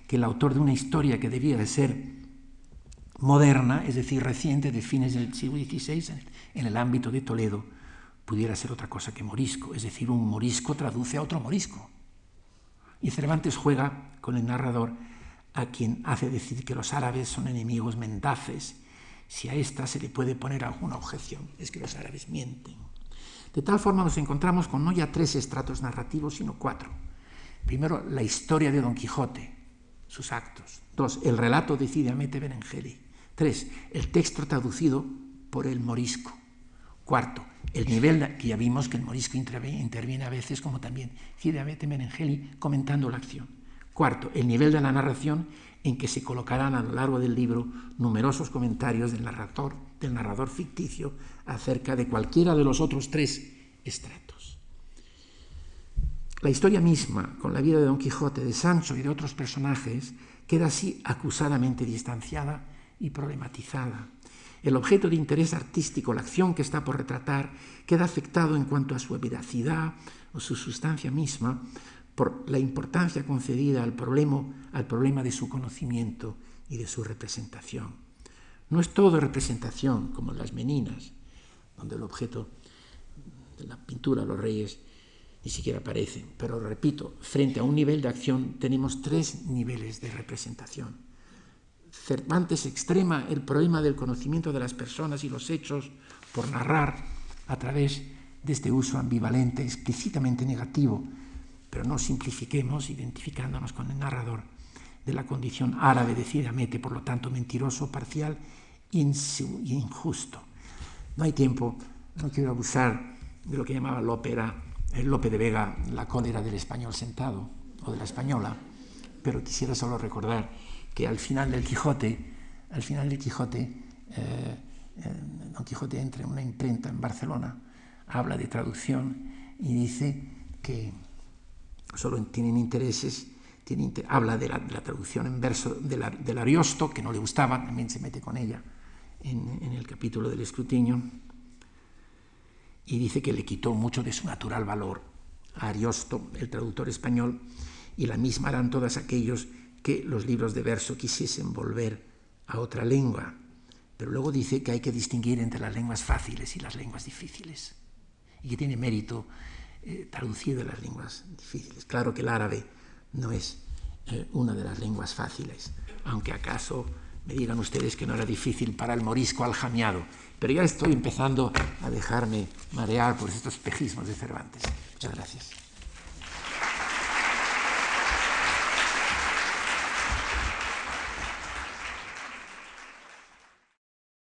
que el autor de una historia que debía de ser moderna, es decir, reciente, de fines del siglo XVI, en el ámbito de Toledo, pudiera ser otra cosa que morisco, es decir, un morisco traduce a otro morisco. Y Cervantes juega con el narrador a quien hace decir que los árabes son enemigos mendaces. Si a esta se le puede poner alguna objeción, es que los árabes mienten. De tal forma nos encontramos con no ya tres estratos narrativos, sino cuatro. Primero, la historia de Don Quijote, sus actos. Dos, el relato de Cide Amete Benengeli. Tres, el texto traducido por el morisco. Cuarto, el nivel que ya vimos que el morisco interviene a veces, como también Cide Amete Benengeli comentando la acción. Cuarto, el nivel de la narración en que se colocarán a lo largo del libro numerosos comentarios del narrador, del narrador ficticio acerca de cualquiera de los otros tres estratos. La historia misma, con la vida de Don Quijote, de Sancho y de otros personajes, queda así acusadamente distanciada y problematizada. El objeto de interés artístico, la acción que está por retratar, queda afectado en cuanto a su veracidad o su sustancia misma por la importancia concedida al problema, al problema de su conocimiento y de su representación. No es todo representación, como en las meninas, donde el objeto de la pintura, los reyes, ni siquiera aparecen. Pero repito, frente a un nivel de acción tenemos tres niveles de representación Cervantes extrema el problema del conocimiento de las personas y los hechos por narrar a través de este uso ambivalente, explícitamente negativo, pero no simplifiquemos identificándonos con el narrador de la condición árabe decididamente, por lo tanto mentiroso, parcial y injusto. No hay tiempo, no quiero abusar de lo que llamaba Lope, de Vega, la cólera del español sentado o de la española, pero quisiera solo recordar que al final del Quijote, al final del Quijote, eh, eh, Don Quijote entra en una imprenta en Barcelona, habla de traducción y dice que solo tienen intereses, habla de la, traducción en verso del Ariosto, que no le gustaba, también se mete con ella en, el capítulo del escrutinio, y dice que le quitó mucho de su natural valor a Ariosto, el traductor español, y la misma harán todos aquellos que los libros de verso quisiesen volver a otra lengua, pero luego dice que hay que distinguir entre las lenguas fáciles y las lenguas difíciles, y que tiene mérito eh, traducido las lenguas difíciles. Claro que el árabe no es eh, una de las lenguas fáciles, aunque acaso me digan ustedes que no era difícil para el morisco aljamiado, pero ya estoy empezando a dejarme marear por estos espejismos de Cervantes. Muchas gracias.